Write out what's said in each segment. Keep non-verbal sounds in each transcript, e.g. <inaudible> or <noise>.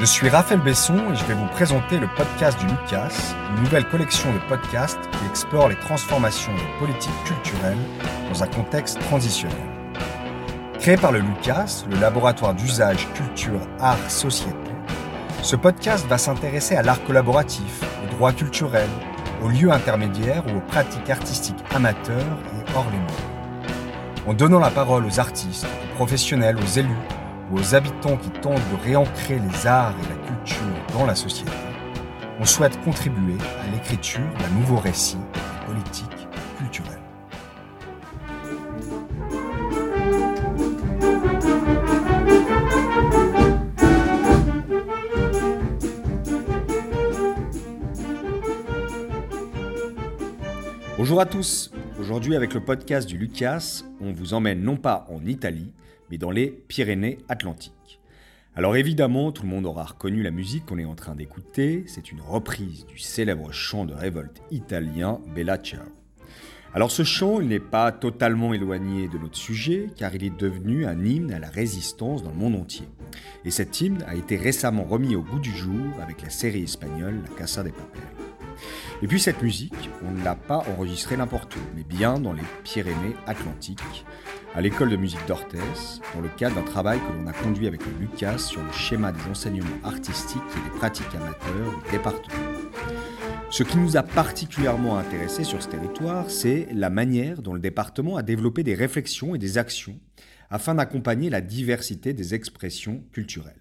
Je suis Raphaël Besson et je vais vous présenter le podcast du Lucas, une nouvelle collection de podcasts qui explore les transformations des politiques culturelles dans un contexte transitionnel. Créé par le Lucas, le laboratoire d'usage culture, art, société, ce podcast va s'intéresser à l'art collaboratif, aux droits culturels, aux lieux intermédiaires ou aux pratiques artistiques amateurs et hors les murs. En donnant la parole aux artistes, aux professionnels, aux élus, aux habitants qui tentent de réancrer les arts et la culture dans la société, on souhaite contribuer à l'écriture d'un nouveau récit des politiques culturelles. Bonjour à tous. Aujourd'hui, avec le podcast du Lucas, on vous emmène non pas en Italie, mais dans les Pyrénées-Atlantiques. Alors évidemment, tout le monde aura reconnu la musique qu'on est en train d'écouter, c'est une reprise du célèbre chant de révolte italien Bella Ciao. Alors ce chant, il n'est pas totalement éloigné de notre sujet, car il est devenu un hymne à la résistance dans le monde entier. Et cet hymne a été récemment remis au goût du jour avec la série espagnole La Casa de Papel. Et puis cette musique, on ne l'a pas enregistrée n'importe où, mais bien dans les Pyrénées-Atlantiques, à l'école de musique d'Orthez, dans le cadre d'un travail que l'on a conduit avec le Lucas sur le schéma des enseignements artistiques et des pratiques amateurs du département. Ce qui nous a particulièrement intéressé sur ce territoire, c'est la manière dont le département a développé des réflexions et des actions afin d'accompagner la diversité des expressions culturelles.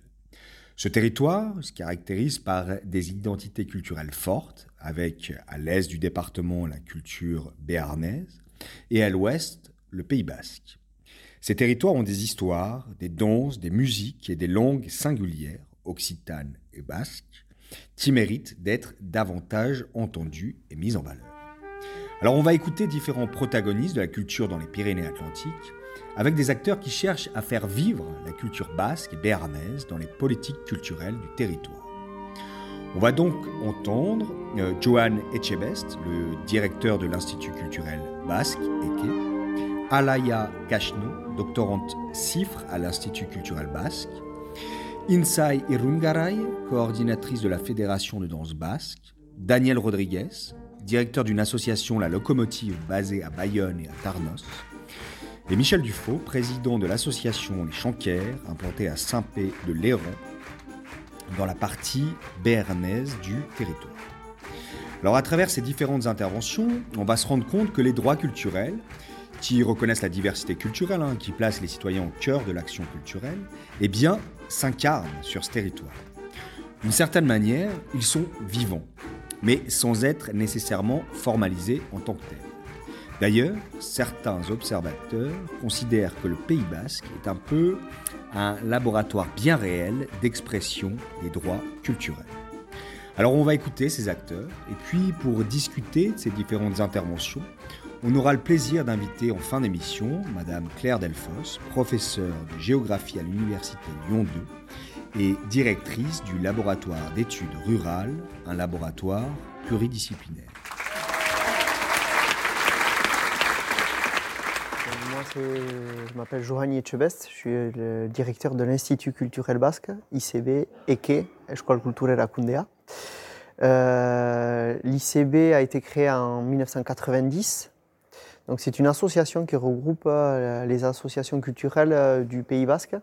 Ce territoire se caractérise par des identités culturelles fortes, avec à l'est du département la culture béarnaise et à l'ouest le Pays basque. Ces territoires ont des histoires, des danses, des musiques et des langues singulières, occitanes et basques, qui méritent d'être davantage entendues et mises en valeur. Alors on va écouter différents protagonistes de la culture dans les Pyrénées-Atlantiques, avec des acteurs qui cherchent à faire vivre la culture basque et béarnaise dans les politiques culturelles du territoire. On va donc entendre euh, Johan Echebest, le directeur de l'Institut culturel basque, Eke, Alaya Kachno, doctorante CIFRE à l'Institut culturel basque, Insai Irungaray, coordinatrice de la Fédération de danse basque, Daniel Rodriguez, directeur d'une association La Locomotive basée à Bayonne et à Tarnos, et Michel Dufaux, président de l'association Les Chanquères, implantée à Saint-Pé de Léron, dans la partie béarnaise du territoire. Alors à travers ces différentes interventions, on va se rendre compte que les droits culturels, qui reconnaissent la diversité culturelle, hein, qui placent les citoyens au cœur de l'action culturelle, eh bien, s'incarnent sur ce territoire. D'une certaine manière, ils sont vivants, mais sans être nécessairement formalisés en tant que tels. D'ailleurs, certains observateurs considèrent que le Pays basque est un peu un laboratoire bien réel d'expression des droits culturels. Alors on va écouter ces acteurs, et puis pour discuter de ces différentes interventions, on aura le plaisir d'inviter en fin d'émission Madame Claire Delfos, professeure de géographie à l'Université Lyon 2 et directrice du laboratoire d'études rurales, un laboratoire pluridisciplinaire. Moi, je m'appelle Johanny Echebest, je suis le directeur de l'Institut culturel basque, ICB, EKE, École culturelle Acundea. Euh, L'ICB a été créé en 1990 c'est une association qui regroupe euh, les associations culturelles euh, du Pays Basque,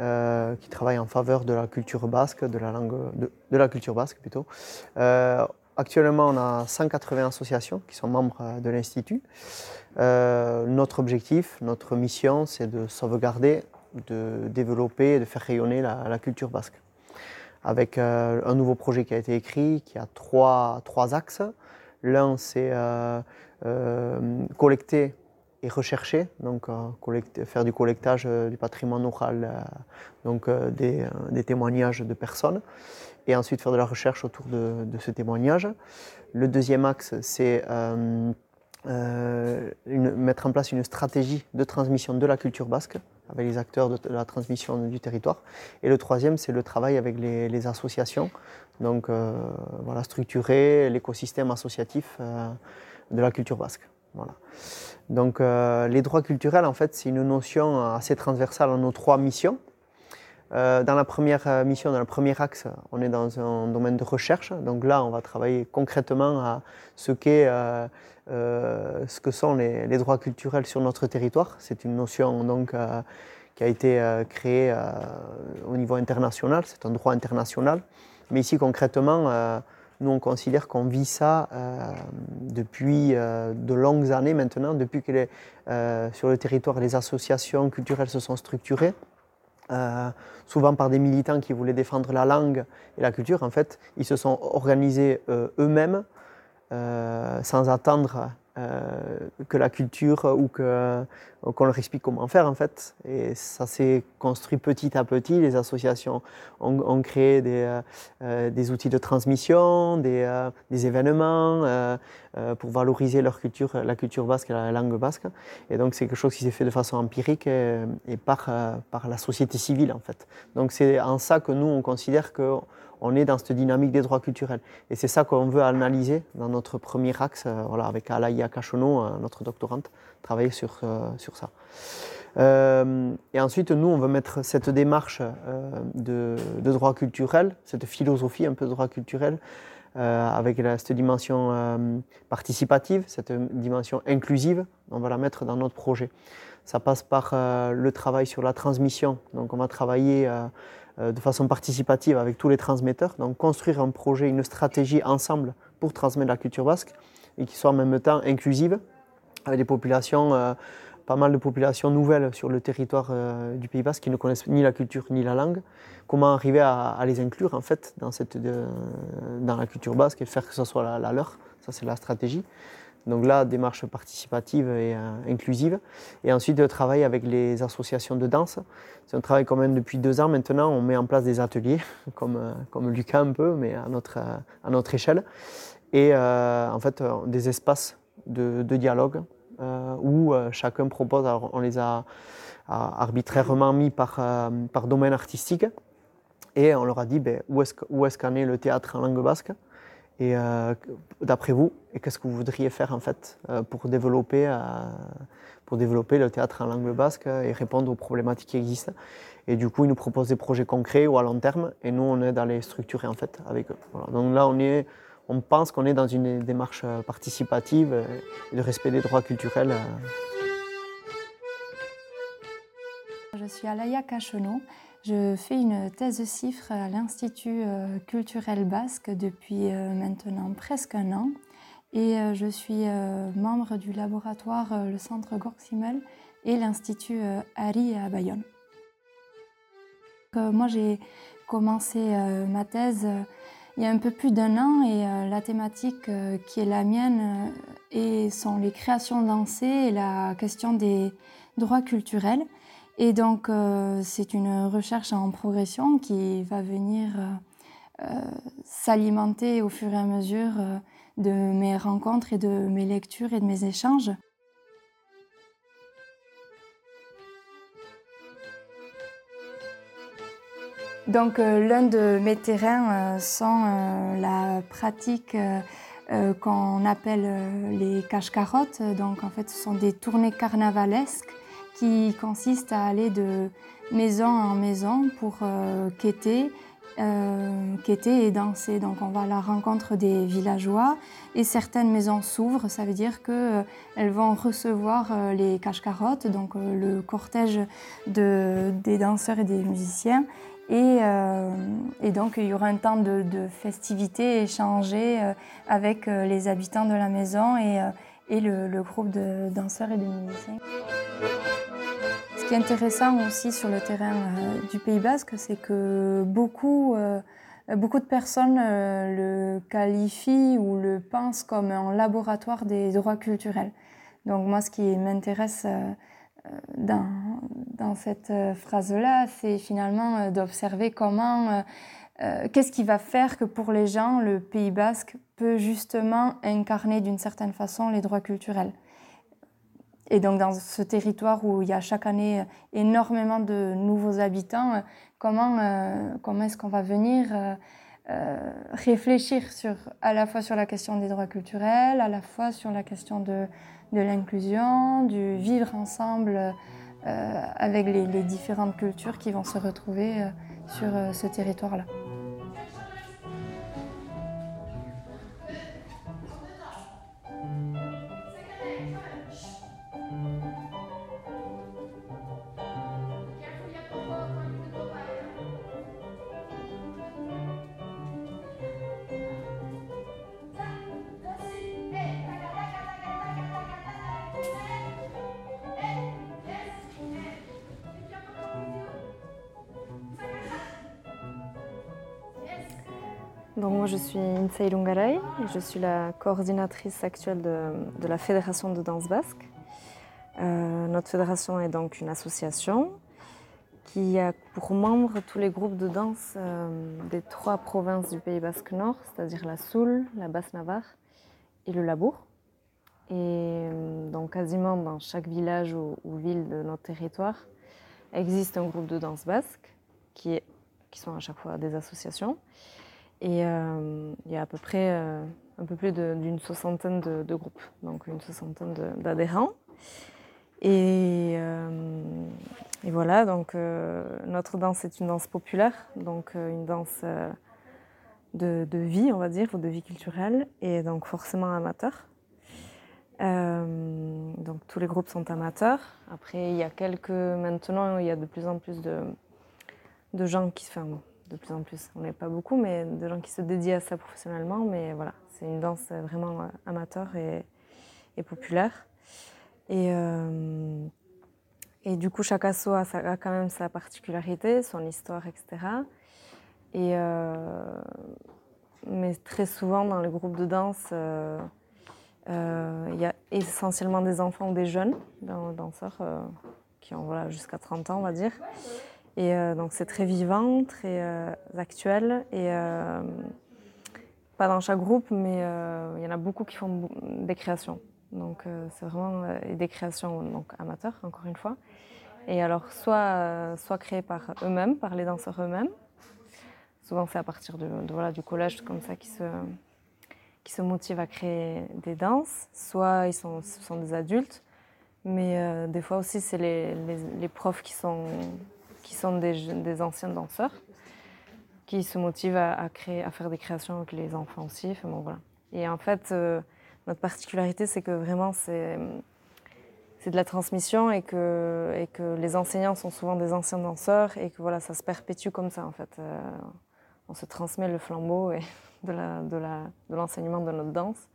euh, qui travaillent en faveur de la culture basque, de la langue, de, la culture basque plutôt. Actuellement, on a 180 associations qui sont membres de l'institut. notre objectif, notre mission, c'est de sauvegarder, de développer, de faire rayonner la, culture basque. Avec un nouveau projet qui a été écrit, qui a trois, axes. L'un, c'est euh, collecter et rechercher, donc euh, faire du collectage euh, du patrimoine oral, donc des, témoignages de personnes, et ensuite faire de la recherche autour de, ce témoignage. Le deuxième axe, c'est mettre en place une stratégie de transmission de la culture basque avec les acteurs de la transmission du territoire. Et le troisième, c'est le travail avec les, associations, donc structurer l'écosystème associatif de la culture basque. Donc euh, les droits culturels, en fait, c'est une notion assez transversale à nos trois missions. dans la première mission, dans le premier axe, on est dans un domaine de recherche. Donc là, on va travailler concrètement à ce, qu'est, ce que sont les, les, droits culturels sur notre territoire. C'est une notion donc, qui a été créée au niveau international. C'est un droit international. Mais ici, concrètement, nous, on considère qu'on vit ça euh, depuis euh, de longues années maintenant, depuis que euh, sur le territoire, les associations culturelles se sont structurées. souvent par des militants qui voulaient défendre la langue et la culture, en fait, ils se sont organisés eux-mêmes sans attendre euh, que la culture ou que, qu'on leur explique comment faire en fait. Et ça s'est construit petit à petit. Les associations ont, créé des, euh, euh, des, outils de transmission, des, événements pour valoriser leur culture, la culture basque et la langue basque. Et donc c'est quelque chose qui s'est fait de façon empirique et, et par, par la société civile en fait. Donc c'est en ça que nous on considère que on est dans cette dynamique des droits culturels. Et c'est ça qu'on veut analyser dans notre premier axe, euh, voilà, avec Alaïa Cachono, euh, notre doctorante, travailler sur, euh, sur ça. et ensuite, nous, on veut mettre cette démarche de, de, droit culturel, cette philosophie un peu de droit culturel, avec cette dimension participative, cette dimension inclusive, on va la mettre dans notre projet. Ça passe par le travail sur la transmission. Donc, on va travailler de façon participative avec tous les transmetteurs. Donc construire un projet, une stratégie ensemble pour transmettre la culture basque et qui soit en même temps inclusive avec des populations, euh, pas mal de populations nouvelles sur le territoire euh, du Pays basque qui ne connaissent ni la culture ni la langue. Comment arriver à, les inclure en fait dans, cette, dans la culture basque et faire que ce soit la leur? Ça c'est la stratégie. Donc là, démarche participative et euh, inclusive. Et ensuite, le travail avec les associations de danse. C'est un travail quand même depuis deux ans maintenant. On met en place des ateliers, <laughs> comme, euh, comme Lucas un peu, mais à notre, euh, à notre échelle. Et en fait, des espaces de, dialogue où chacun propose, alors on les a arbitrairement mis par, par domaine artistique, et on leur a dit ben, où est-ce qu'en est le théâtre en langue basque? Et euh, d'après vous, qu'est-ce que vous voudriez faire en fait euh, pour développer, euh, pour développer le théâtre en langue basque et répondre aux problématiques qui existent? Et du coup, ils nous proposent des projets concrets ou à long terme, et nous, on est dans les structurer en fait avec eux. Donc là, on est, on pense qu'on est dans une démarche participative de respect des droits culturels. Je suis Alaya Cachenot. Je fais une thèse de chiffres à l'Institut euh, culturel basque depuis euh, maintenant presque un an et euh, je suis membre du laboratoire le Centre Gorximel et l'Institut Ari à Bayonne. Moi j'ai commencé ma thèse il y a un peu plus d'un an et la thématique qui est la mienne sont les créations dansées et la question des droits culturels. Et donc, euh, c'est une recherche en progression qui va venir euh, euh, s'alimenter au fur et à mesure de mes rencontres et de mes lectures et de mes échanges. Donc, l'un de mes terrains sont la pratique qu'on appelle les cache-carottes. Donc, en fait, ce sont des tournées carnavalesques qui consiste à aller de maison en maison pour euh, quêter, euh, quêter et danser. Donc on va à la rencontre des villageois et certaines maisons s'ouvrent, ça veut dire qu'elles euh, vont recevoir les cache-carottes, donc le cortège de, des danseurs et des musiciens. Et, donc il y aura un temps de, de festivité échangé avec les habitants de la maison et, et le, groupe de danseurs et de musiciens qui est intéressant aussi sur le terrain euh, du Pays Basque, c'est que beaucoup, euh, beaucoup de personnes euh, le qualifient ou le pensent comme un laboratoire des droits culturels. Donc moi, ce qui m'intéresse dans, dans, cette phrase-là, c'est finalement d'observer comment, qu'est-ce qui va faire que pour les gens, le Pays Basque peut justement incarner d'une certaine façon les droits culturels. Et donc dans ce territoire où il y a chaque année énormément de nouveaux habitants, euh, comment, euh, comment est-ce qu'on va venir euh, réfléchir sur, à la fois sur la question des droits culturels, à la fois sur la question de, de l'inclusion, du vivre ensemble avec les, différentes cultures qui vont se retrouver sur ce territoire-là. Donc moi je suis Insei Lungaray je suis la coordinatrice actuelle de, la Fédération de danse basque. Euh, notre fédération est donc une association qui a pour membres tous les groupes de danse euh, des trois provinces du Pays basque nord, c'est-à-dire la Soule, la Basse-Navarre et le Labour. Et euh, donc quasiment dans chaque village ou, ville de notre territoire existe un groupe de danse basque qui, est, qui sont à chaque fois des associations. Et euh, il y a à peu près euh, un peu plus d'une soixantaine de, groupes, donc une soixantaine d'adhérents. Et, euh, et, voilà, donc notre danse est une danse populaire, donc une danse de, vie, on va dire, ou de vie culturelle, et donc forcément amateur. donc tous les groupes sont amateurs. Après, il y a quelques, maintenant, il y a de plus en plus de, gens qui, enfin, de plus en plus. On n'est pas beaucoup, mais de gens qui se dédient à ça professionnellement. Mais voilà, c'est une danse vraiment amateur et, populaire. Et, euh, et du coup, chaque asso a, quand même sa particularité, son histoire, etc. Et, euh, mais très souvent, dans les groupes de danse, euh, il y a essentiellement des enfants ou des jeunes danseurs qui ont jusqu'à 30 ans, on va dire. Et euh, donc c'est très vivant, très euh, actuel. Et euh, pas dans chaque groupe, mais il y en a beaucoup qui font des créations. Donc c'est vraiment des créations donc, amateurs, encore une fois. Et alors soit, soit créées par eux-mêmes, par les danseurs eux-mêmes. Souvent c'est à partir de, voilà, du collège comme ça qui se, qui se motivent à créer des danses. Soit ils sont, des adultes. Mais des fois aussi, c'est les, profs qui sont qui sont des, anciens danseurs, qui se motivent à, créer, à faire des créations avec les enfants aussi. bon, voilà. Et en fait, euh, notre particularité, c'est que vraiment, c'est, de la transmission et que, et que les enseignants sont souvent des anciens danseurs et que voilà, ça se perpétue comme ça, en fait. Euh, on se transmet le flambeau <laughs> de, de l'enseignement de notre danse.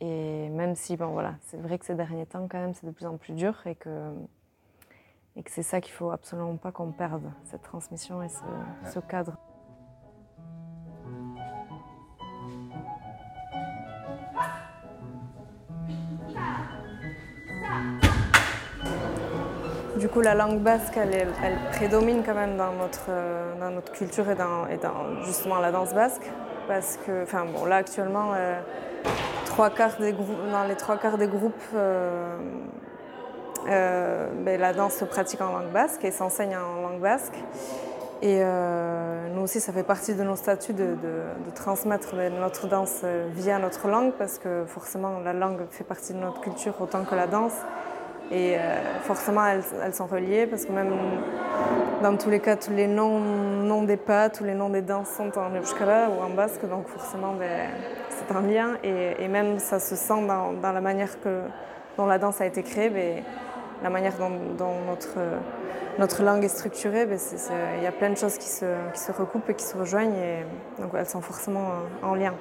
Et même si, bon, voilà, c'est vrai que ces derniers temps, quand même, c'est de plus en plus dur et que et que c'est ça qu'il faut absolument pas qu'on perde, cette transmission et ce, cadre. Du coup, la langue basque, elle, prédomine quand même dans notre, dans notre culture et dans, et dans, justement la danse basque. Parce que, enfin bon, là actuellement, euh, trois quarts des dans les trois quarts des groupes euh, euh, ben, la danse se pratique en langue basque et s'enseigne en langue basque. Et euh, nous aussi, ça fait partie de nos statuts de, transmettre notre danse euh, via notre langue, parce que forcément, la langue fait partie de notre culture autant que la danse. Et forcément, elles, sont reliées, parce que même dans tous les cas, tous les noms, des pas, tous les noms des danses sont en euskara ou en basque, donc forcément, ben, c'est un lien. Et, même ça se sent dans, la manière dont la danse a été créée. Ben, la manière dont, notre, notre langue est structurée, ben, il y a plein de choses qui se, recoupent et qui se rejoignent et donc elles sont forcément en lien.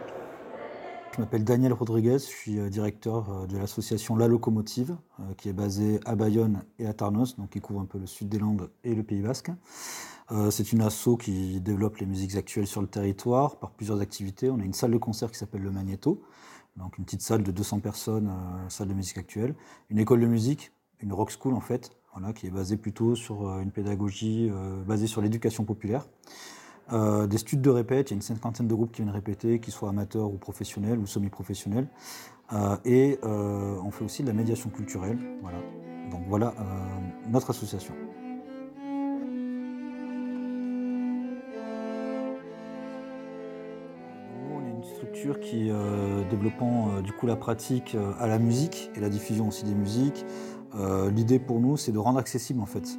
Je m'appelle Daniel Rodriguez, je suis euh, directeur euh, de l'association La Locomotive, euh, qui est basée à Bayonne et à Tarnos, donc qui couvre un peu le sud des Landes et le Pays Basque. C'est une asso qui développe les musiques actuelles sur le territoire par plusieurs activités. On a une salle de concert qui s'appelle le Magneto, donc une petite salle de 200 personnes, salle de musique actuelle, une école de musique une rock school en fait, voilà, qui est basée plutôt sur euh, une pédagogie euh, basée sur l'éducation populaire. Euh, des studios de répète, il y a une cinquantaine de groupes qui viennent répéter, qu'ils soient amateurs ou professionnels ou semi-professionnels. et on fait aussi de la médiation culturelle. Voilà. Donc voilà notre association. structure qui, développant du coup la pratique à la musique et la diffusion aussi des musiques, l'idée pour nous, c'est de rendre accessible en fait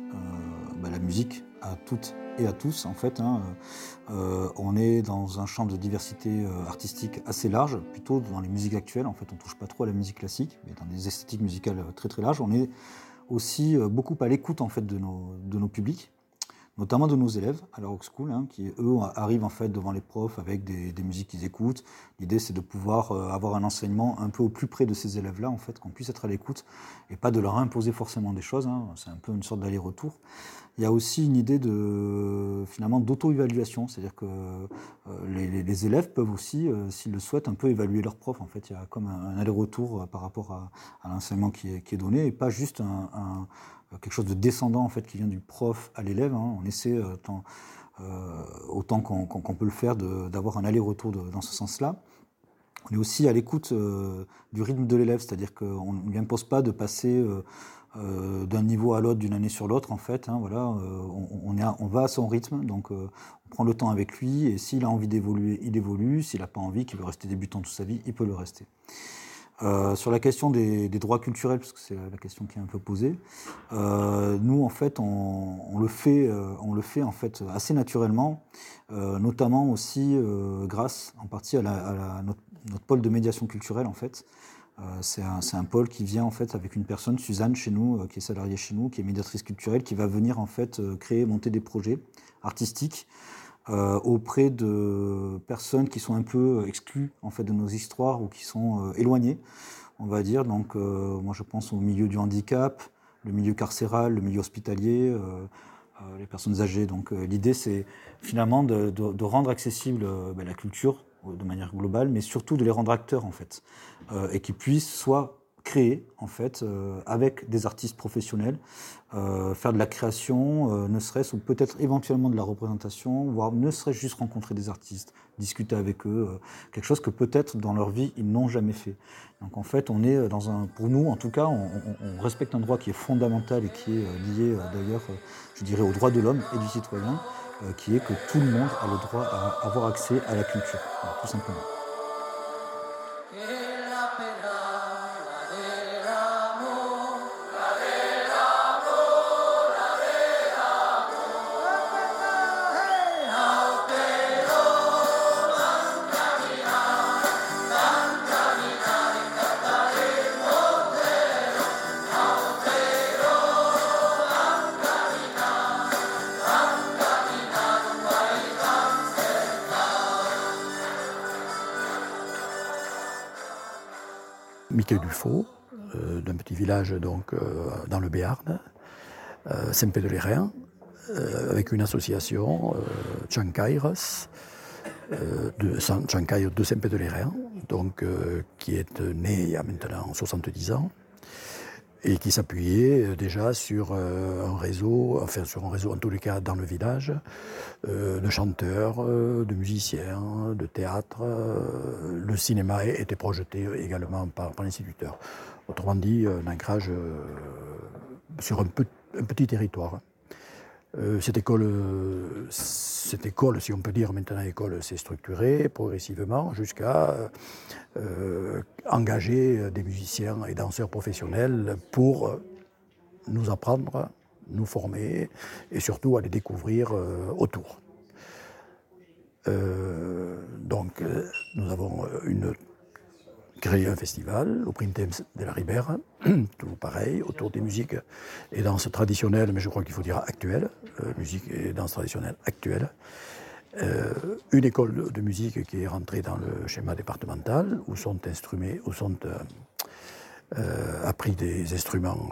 bah, la musique à toutes et à tous en fait. Hein. Euh, on est dans un champ de diversité euh, artistique assez large, plutôt dans les musiques actuelles. En fait, on touche pas trop à la musique classique, mais dans des esthétiques musicales très larges. On est aussi euh, beaucoup à l'écoute en fait de nos publics notamment de nos élèves à la Rock School, hein, qui eux arrivent en fait devant les profs avec des, musiques qu'ils écoutent. L'idée c'est de pouvoir avoir un enseignement un peu au plus près de ces élèves-là, en fait, qu'on puisse être à l'écoute et pas de leur imposer forcément des choses. Hein. C'est un peu une sorte d'aller-retour. Il y a aussi une idée de finalement d'auto-évaluation, c'est-à-dire que euh, les, élèves peuvent aussi, euh, s'ils le souhaitent, un peu évaluer leurs profs. En fait, il y a comme un, aller-retour euh, par rapport à, l'enseignement qui est, donné et pas juste un, quelque chose de descendant en fait qui vient du prof à l'élève. Hein. On essaie autant qu'on peut le faire d'avoir un aller-retour dans ce sens-là. On est aussi à l'écoute du rythme de l'élève, c'est-à-dire qu'on ne lui impose pas de passer euh, d'un niveau à l'autre, d'une année sur l'autre, en fait. Hein, voilà, euh, on, va à son rythme, donc euh, on prend le temps avec lui, et s'il a envie d'évoluer, il évolue. S'il n'a pas envie, qu'il veut rester débutant toute sa vie, il peut le rester. Sur la question des, droits culturels, parce que c'est la question qui est un peu posée, nous en fait on, le fait, on le fait en fait assez naturellement, notamment aussi grâce en partie à, notre, pôle de médiation culturelle en fait. Euh, c'est un, pôle qui vient en fait avec une personne, Suzanne, chez nous, euh, qui est salariée chez nous, qui est médiatrice culturelle, qui va venir en fait euh, créer, monter des projets artistiques auprès de personnes qui sont un peu exclues en fait de nos histoires ou qui sont éloignées, on va dire. Donc, moi, je pense au milieu du handicap, le milieu carcéral, le milieu hospitalier, les personnes âgées. Donc, l'idée, c'est finalement de, rendre accessible ben, la culture de manière globale, mais surtout de les rendre acteurs en fait, euh, et qu'ils puissent soit créer en fait euh, avec des artistes professionnels, euh, faire de la création, ne serait-ce ou peut-être éventuellement de la représentation, voire ne serait-ce juste rencontrer des artistes, discuter avec eux, quelque chose que peut-être dans leur vie ils n'ont jamais fait. Donc en fait, on est dans un, pour nous en tout cas, on, on respecte un droit qui est fondamental et qui est lié d'ailleurs, je dirais, aux droits de l'homme et du citoyen. Euh, qui est que tout le monde a le droit à avoir accès à la culture, tout simplement. Euh, d'un petit village donc, euh, dans le Béarn, euh, Saint-Pédolérien, avec une association, Chancaires, de, de Saint-Pédolérien, donc, qui est né il y a maintenant 70 ans et qui s'appuyait déjà sur un réseau, enfin sur un réseau en tous les cas dans le village, de chanteurs, de musiciens, de théâtre. Le cinéma était projeté également par, l'instituteur. Autrement dit, un ancrage sur un, petit territoire. Euh, cette, école, si on peut dire maintenant école, s'est structurée progressivement jusqu'à euh, engager des musiciens et danseurs professionnels pour nous apprendre, nous former et surtout à les découvrir euh, autour. donc nous avons créé un festival au Printemps de la Ribera, <clears throat> tout pareil, autour des musiques et danses traditionnelles, mais je crois qu'il faut dire actuelles, euh, musique et danse traditionnelle actuelles. Euh, une école de musique qui est rentrée dans le schéma départemental, où sont instrumés, où sont euh, appris des instruments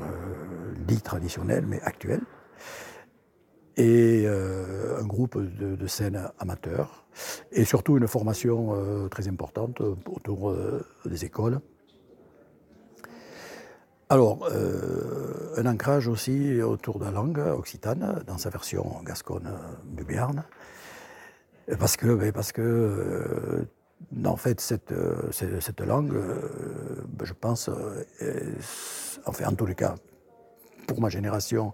dits traditionnels, mais actuels. Et euh, un groupe de, scènes amateurs, et surtout une formation euh, très importante autour euh, des écoles. Alors, un ancrage aussi autour de la langue occitane, dans sa version gasconne du Béarn, parce que, ben, parce que en fait, cette, cette langue, ben, je pense, enfin, en tous les cas, pour ma génération,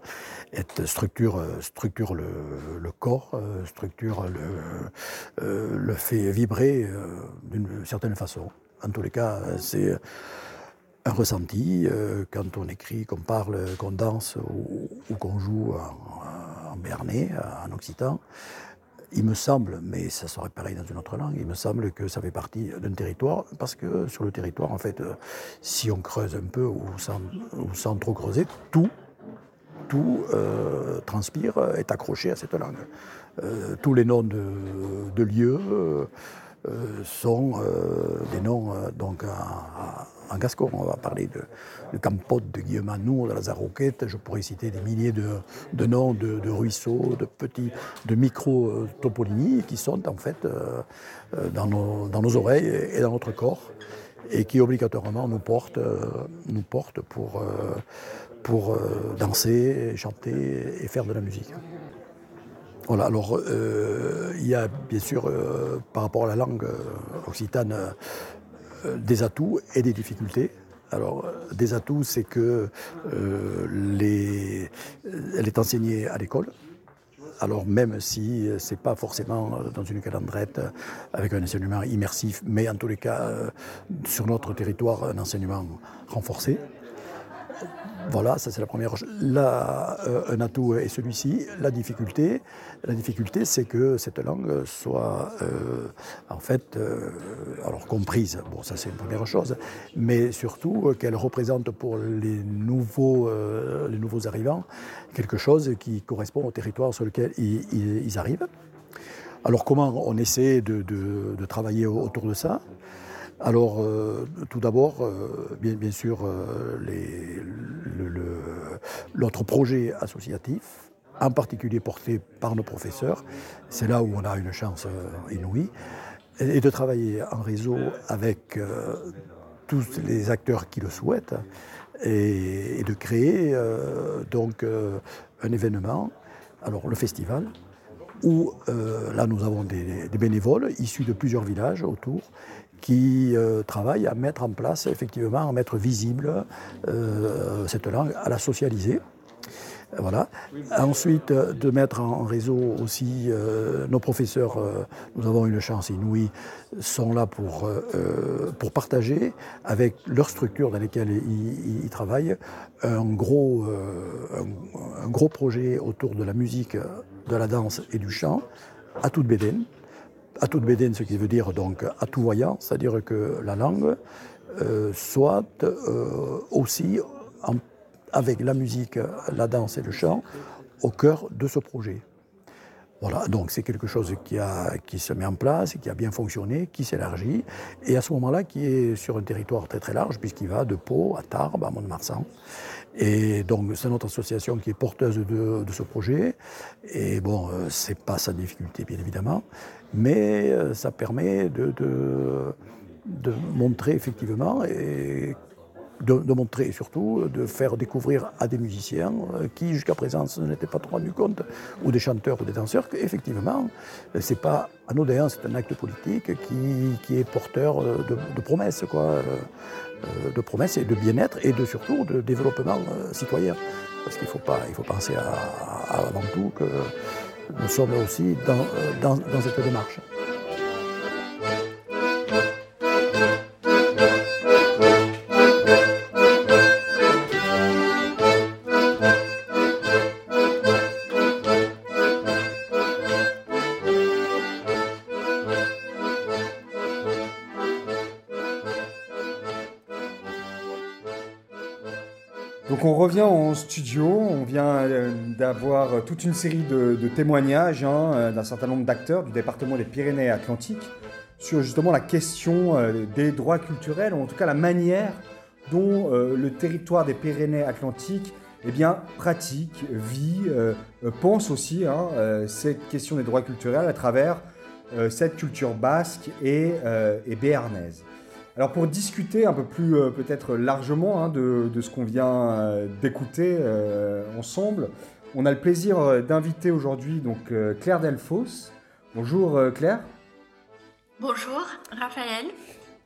structure, structure le, corps, structure le, le fait vibrer d'une certaine façon. En tous les cas, c'est un ressenti quand on écrit, qu'on parle, qu'on danse ou, qu'on joue en, en béarnais, en occitan il me semble, mais ça serait pareil dans une autre langue, il me semble que ça fait partie d'un territoire, parce que sur le territoire, en fait, euh, si on creuse un peu ou sans, trop creuser, tout, tout euh, transpire, est accroché à cette langue. Euh, tous les noms de, lieux sont des noms donc en gascon. On va parler de, Campote, de Guillaume de la Zaroquette. Je pourrais citer des milliers de, noms de, ruisseaux, de petits, de micro-toponymies qui sont en fait euh, euh, dans, nos, oreilles et dans notre corps et qui obligatoirement nous portent, euh, pour, danser, chanter et faire de la musique. Voilà, alors il y a bien sûr par rapport à la langue occitane des atouts et des difficultés. Alors, euh, des atouts, c'est que euh, elle est enseignée à l'école. Alors, même si ce n'est pas forcément dans une calendrette avec un enseignement immersif, mais en tous les cas, sur notre territoire, un enseignement renforcé. Voilà, ça c'est la première. Là, euh, un atout est celui-ci. La difficulté, la difficulté, c'est que cette langue soit euh, en fait, euh, alors comprise. Bon, ça c'est une première chose, mais surtout qu'elle représente pour les nouveaux, les nouveaux arrivants quelque chose qui correspond au territoire sur lequel ils, arrivent. Alors comment on essaie de travailler autour de ça? Alors, euh, tout d'abord, euh, bien, sûr, euh, notre projet associatif, en particulier porté par nos professeurs, c'est là où on a une chance inouïe, et de travailler en réseau avec tous les acteurs qui le souhaitent, et, de créer donc un événement, alors le festival, où là nous avons des, bénévoles issus de plusieurs villages autour qui euh, travaille à mettre en place, effectivement, à mettre visible euh, cette langue, à la socialiser. Voilà. Ensuite, de mettre en réseau aussi euh, nos professeurs, nous avons une chance inouïe, sont là pour, pour partager avec leur structure dans laquelle ils, travaillent un gros, un, gros projet autour de la musique, de la danse et du chant à toute Bédène à toute bédène, ce qui veut dire donc à tout voyant, c'est-à-dire que la langue euh, soit euh, aussi, avec la musique, la danse et le chant, au cœur de ce projet. Voilà, donc c'est quelque chose qui, a, qui se met en place, qui a bien fonctionné, qui s'élargit, et à ce moment-là qui est sur un territoire très très large, puisqu'il va de Pau à Tarbes, à Mont-de-Marsan. Et donc c'est notre association qui est porteuse de, ce projet, et bon, euh, c'est pas sa difficulté bien évidemment, mais euh, ça permet de, de, montrer effectivement et de, montrer surtout, de faire découvrir à des musiciens euh, qui jusqu'à présent ne n'étaient pas trop rendus compte, ou des chanteurs ou des danseurs, qu'effectivement, c'est pas anodin, c'est un acte politique qui, qui est porteur de, promesses, quoi, euh, de promesses et de bien-être et de surtout de développement citoyen. Parce qu'il faut, faut penser avant tout que nous sommes aussi dans, dans cette démarche. D'avoir toute une série de, témoignages hein, euh, d'un certain nombre d'acteurs du département des Pyrénées-Atlantiques sur justement la question euh, des droits culturels, ou en tout cas la manière dont le territoire des Pyrénées-Atlantiques eh bien, pratique, vit, pense aussi hein, cette question des droits culturels à travers cette culture basque et, béarnaise. Alors pour discuter un peu plus euh, peut-être largement hein, de, ce qu'on vient euh, d'écouter euh, ensemble, on a le plaisir d'inviter aujourd'hui donc Claire Delfos. Bonjour Claire. Bonjour Raphaël.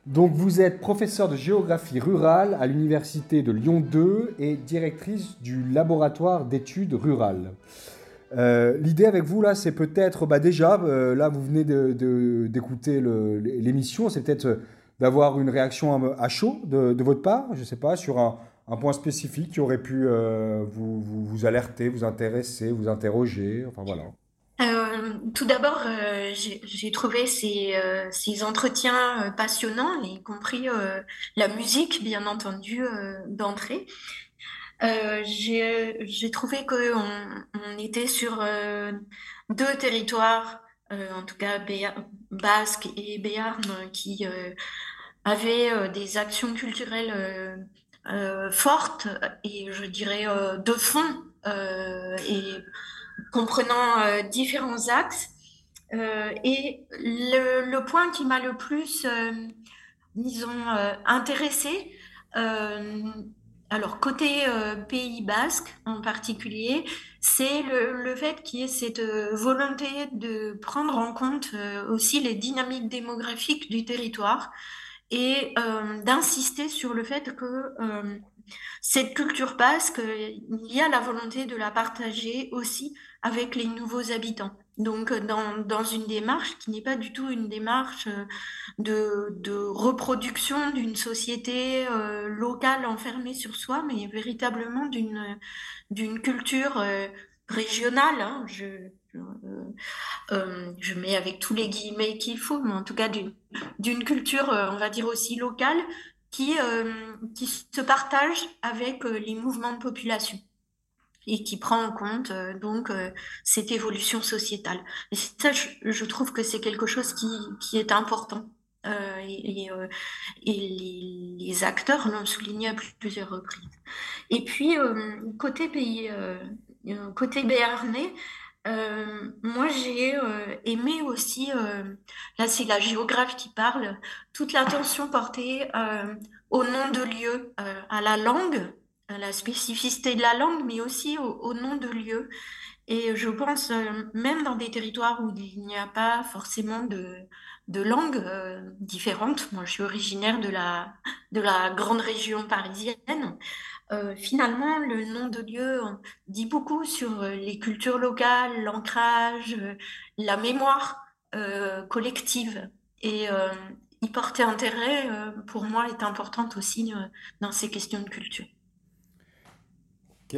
Donc vous êtes professeur de géographie rurale à l'université de Lyon 2 et directrice du laboratoire d'études rurales. Euh, l'idée avec vous là, c'est peut-être, bah déjà, euh, là vous venez d'écouter l'émission, c'est peut-être d'avoir une réaction à, chaud de, votre part, je ne sais pas, sur un, point spécifique qui aurait pu euh, vous, vous, vous, alerter, vous intéresser, vous interroger, enfin voilà. Euh, tout d'abord, euh, j'ai trouvé ces, euh, ces entretiens passionnants, y compris la musique, bien entendu, d'entrée. j'ai trouvé qu'on on était sur deux territoires, en tout cas Basque et Béarn, qui avaient des actions culturelles fortes et je dirais de fond. et comprenant euh, différents axes. Euh, et le, point qui m'a le plus, euh, disons, intéressé, alors côté Pays basque en particulier, c'est le, fait qu'il y ait cette volonté de prendre en compte aussi les dynamiques démographiques du territoire et d'insister sur le fait que cette culture basque, il y a la volonté de la partager aussi avec les nouveaux habitants. Donc, euh, dans, dans une démarche qui n'est pas du tout une démarche euh, de, de reproduction d'une société euh, locale enfermée sur soi, mais véritablement d'une d'une culture régionale. Hein. Je, je, mets avec tous les guillemets qu'il faut, mais en tout cas d'une culture, on va dire aussi locale, qui, qui se partage avec les mouvements de population et qui prend en compte euh, donc euh, cette évolution sociétale. Et ça, je, trouve que c'est quelque chose qui, qui est important. Euh, et, et les, acteurs l'ont souligné à plusieurs reprises. Et puis, côté pays, côté béarnais, moi, j'ai aimé aussi, là c'est la géographie qui parle, toute l'attention portée au nom de lieu, à la langue, la spécificité de la langue, mais aussi au, nom de lieux. Et je pense, euh, même dans des territoires où il n'y a pas forcément de, de langues euh, différentes, moi je suis originaire de la, de la grande région parisienne, euh, finalement le nom de lieu dit beaucoup sur les cultures locales, l'ancrage, la mémoire collective. Et y porter intérêt, pour moi, est importante aussi dans ces questions de culture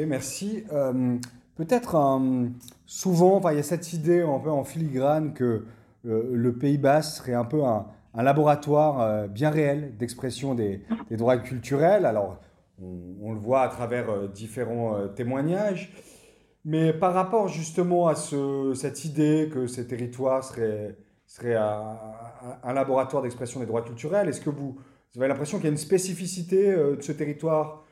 merci. Euh, peut-être euh, souvent, il y a cette idée un peu en filigrane que euh, le Pays bas serait un peu un, laboratoire bien réel d'expression des, droits culturels. Alors, on, le voit à travers différents témoignages. Mais par rapport justement à cette idée que ces territoires seraient, un, laboratoire d'expression des droits culturels, est-ce que vous, avez l'impression qu'il y a une spécificité de ce territoire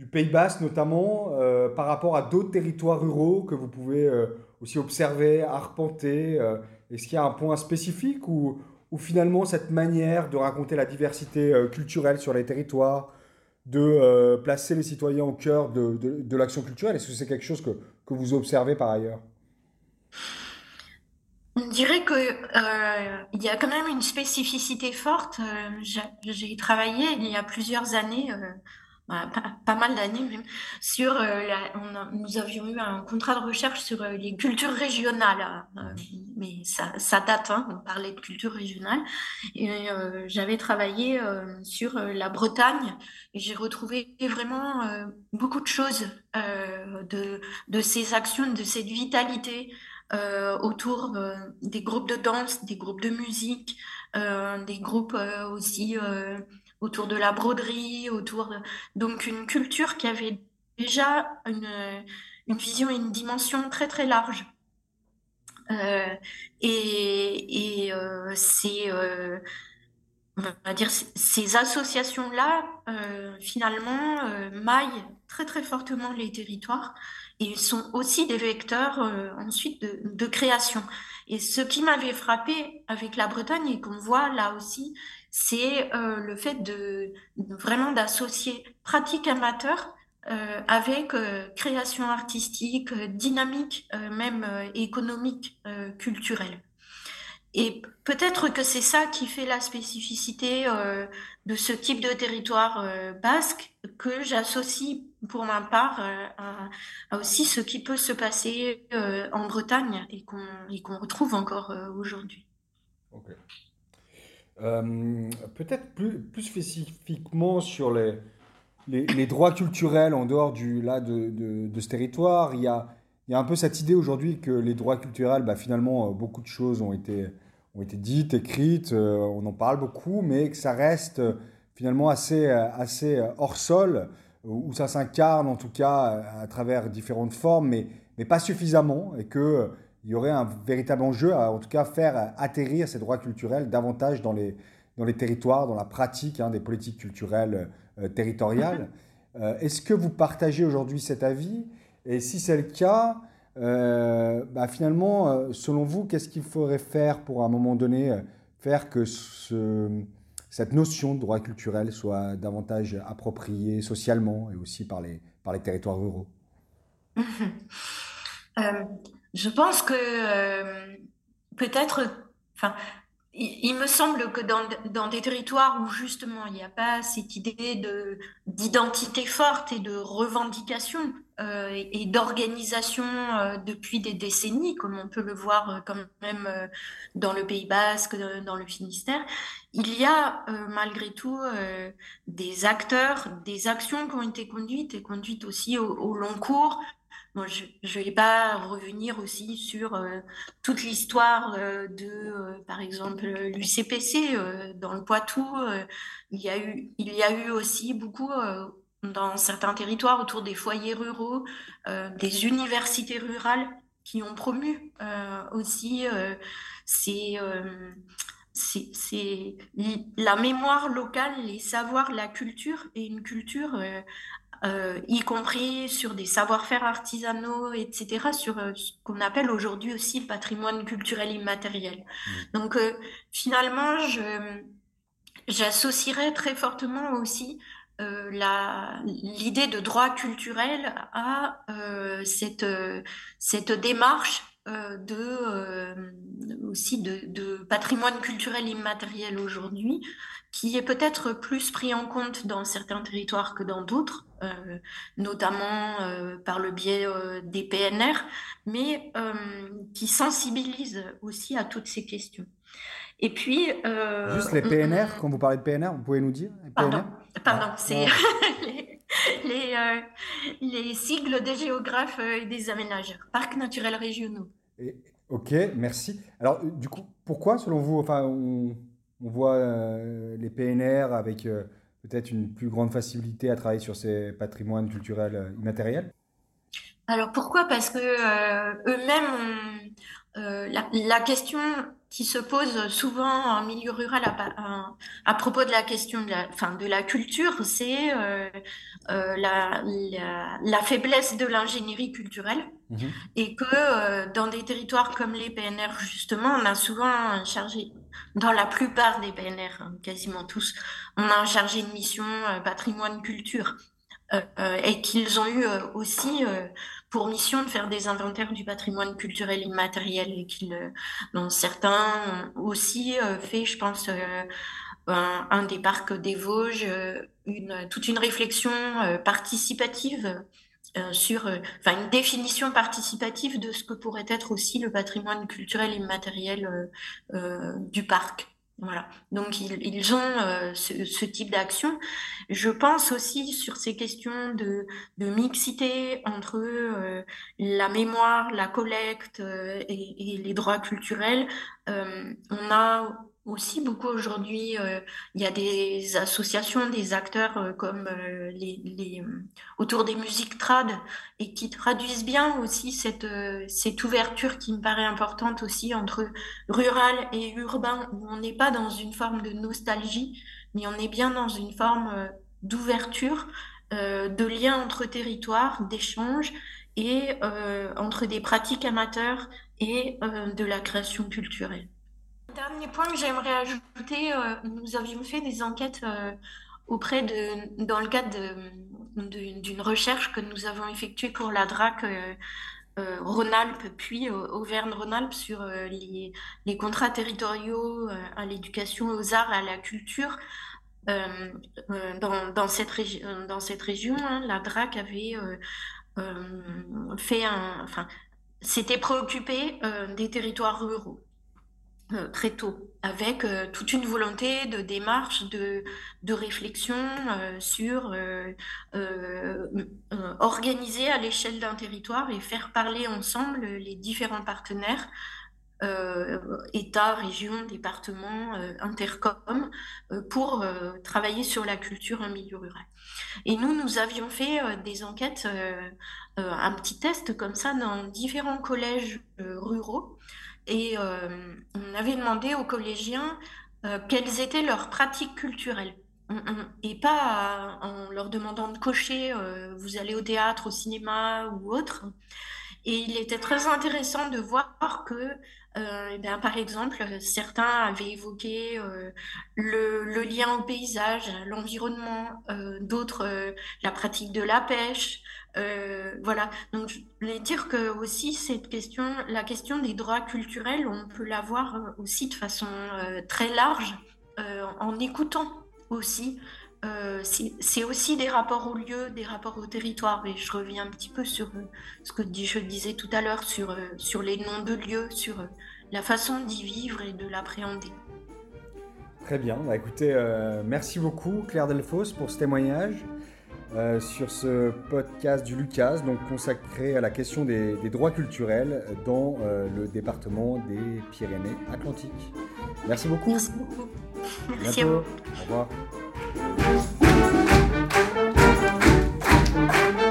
du Pays Basque notamment, euh, par rapport à d'autres territoires ruraux que vous pouvez euh, aussi observer, arpenter euh, Est-ce qu'il y a un point spécifique ou, ou, finalement cette manière de raconter la diversité culturelle sur les territoires, de placer les citoyens au cœur de, de, l'action culturelle, est-ce que c'est quelque chose que, que, vous observez par ailleurs? On dirait qu'il y a quand même une spécificité forte. J'ai travaillé il y a plusieurs années pas, mal d'années même, sur euh, nous avions eu un contrat de recherche sur euh, les cultures régionales, euh, mais ça, ça date, hein, on parlait de culture régionale, et j'avais travaillé sur la Bretagne et j'ai retrouvé vraiment beaucoup de choses de, de ces actions, de cette vitalité autour des groupes de danse, des groupes de musique, des groupes aussi autour de la broderie, autour de... donc une culture qui avait déjà une, une vision et une dimension très très large. Euh, et, euh, c'est, euh, on va dire, ces associations-là, finalement, maillent très très fortement les territoires et sont aussi des vecteurs ensuite de, création. Et ce qui m'avait frappé avec la Bretagne et qu'on voit là aussi, c'est euh, le fait de, vraiment d'associer pratique amateur euh, avec euh, création artistique, dynamique, même économique, culturelle. et peut-être que c'est ça qui fait la spécificité de ce type de territoire basque que j'associe pour ma part à, aussi ce qui peut se passer en Bretagne et qu'on retrouve encore aujourd'hui. Peut-être plus, plus, spécifiquement sur les, les, droits culturels en dehors du, là, de, de, ce territoire, il y a il y a un peu cette idée aujourd'hui que les droits culturels, bah, finalement, euh, beaucoup de choses ont été, ont été dites, écrites, euh, on en parle beaucoup, mais que ça reste euh, finalement assez, assez hors sol, où ça s'incarne en tout cas à travers différentes formes, mais, mais pas suffisamment, et qu'il il y aurait un véritable enjeu à en tout cas faire atterrir ces droits culturels davantage dans les, dans les territoires, dans la pratique hein, des politiques culturelles territoriales. Est-ce que vous partagez aujourd'hui cet avis? Et si c'est le cas, euh, bah, finalement, euh, selon vous, qu'est-ce qu'il faudrait faire pour à un moment donné euh, faire que cette notion de droit culturel soit davantage appropriée socialement et aussi par les, par les territoires ruraux? <laughs> Je pense que peut-être, enfin, il, me semble que dans, des territoires où justement il n'y a pas cette idée de d'identité forte et de revendication euh, et, d'organisation euh, depuis des décennies, comme on peut le voir euh, quand même dans le Pays Basque, dans le Finistère, il y a malgré tout des acteurs, des actions qui ont été conduites et conduites aussi au long cours je ne vais pas revenir aussi sur euh, toute l'histoire euh, de, euh, par exemple, l'UCPC dans le Poitou. il, y a eu, il y a eu aussi beaucoup dans certains territoires autour des foyers ruraux, des universités rurales qui ont promu aussi la mémoire locale, les savoirs, la culture et une culture euh, y compris sur des savoir-faire artisanaux, etc., sur euh, ce qu'on appelle aujourd'hui aussi le patrimoine culturel immatériel. Mmh. Donc euh, finalement, je, j'associerais très fortement aussi l'idée de droit culturel à cette, cette démarche de, aussi de, de, patrimoine culturel immatériel aujourd'hui, qui est peut-être plus pris en compte dans certains territoires que dans d'autres, euh, notamment euh, par le biais euh, des PNR, mais qui sensibilise aussi à toutes ces questions. Et puis... Juste les PNR, quand vous parlez de PNR, vous pouvez nous dire Pardon, pardon ah, c'est <laughs> les, les, sigles des géographes et des aménageurs, parcs naturels régionaux. Ok, merci. Alors, du coup, pourquoi, selon vous, enfin, on voit euh, les PNR avec euh, peut-être une plus grande facilité à travailler sur ces patrimoines culturels euh, immatériels? Alors pourquoi? Parce que eux-mêmes, la, question qui se pose souvent en milieu rural à, propos de la question de la, de la culture, c'est la, faiblesse de l'ingénierie culturelle. Mmh et que dans des territoires comme les PNR, justement, on a souvent chargé dans la plupart des PNR, hein, quasiment tous, on a un chargé de mission euh, patrimoine culture euh, euh, et qu'ils ont eu aussi pour mission de faire des inventaires du patrimoine culturel immatériel et qu'ils, dont certains ont aussi fait, je pense, un, des parcs des Vosges, une, toute une réflexion participative euh, sur euh, une définition participative de ce que pourrait être aussi le patrimoine culturel immatériel euh, du parc. Voilà. Donc ils, ont ce, ce, type d'action. Je pense aussi sur ces questions de, mixité entre la mémoire, la collecte et, et, les droits culturels. on a aussi beaucoup aujourd'hui. Euh, il y a des associations, des acteurs euh, comme euh, les, autour des musiques trad et qui traduisent bien aussi cette, cette ouverture qui me paraît importante aussi entre rural et urbain, où on n'est pas dans une forme de nostalgie, mais on est bien dans une forme d'ouverture, de lien entre territoires, d'échange et entre des pratiques amateurs et de la création culturelle. Dernier point que j'aimerais ajouter, euh, nous avions fait des enquêtes euh, auprès de, dans le cadre d'une recherche que nous avons effectuée pour la DRAC Rhône-Alpes, puis Auvergne-Rhône-Alpes sur les, contrats territoriaux à l'éducation, aux arts, à la culture. Dans, cette dans, cette région, hein, la DRAC avait fait un, enfin, s'était préoccupé des territoires ruraux. Euh, très tôt, avec euh, toute une volonté de démarche, de, de réflexion euh, sur organiser à l'échelle d'un territoire et faire parler ensemble les différents partenaires, État, région, département, intercom, pour travailler sur la culture en milieu rural. Et nous, nous avions fait des enquêtes, un petit test comme ça dans différents collèges ruraux et euh, on avait demandé aux collégiens euh, quelles étaient leurs pratiques culturelles. Et pas en leur demandant de cocher, euh, vous allez au théâtre, au cinéma ou autre. Et il était très intéressant de voir que, ben, par exemple, certains avaient évoqué le, le, lien au paysage, à l'environnement, d'autres la pratique de la pêche, euh, voilà, donc je voulais dire que aussi cette question, la question des droits culturels, on peut la voir euh, aussi de façon euh, très large en écoutant aussi. C'est aussi des rapports au lieu, des rapports au territoire. Et je reviens un petit peu sur ce que je disais tout à l'heure sur, sur les noms de lieux, sur la façon d'y vivre et de l'appréhender. Très bien. Bah, écoutez, merci beaucoup Claire Delfos pour ce témoignage. Euh, sur ce podcast du Lucas, donc consacré à la question des, droits culturels dans euh, le département des Pyrénées-Atlantiques. Merci beaucoup. Merci beaucoup. Merci à vous. Au revoir. Thank you.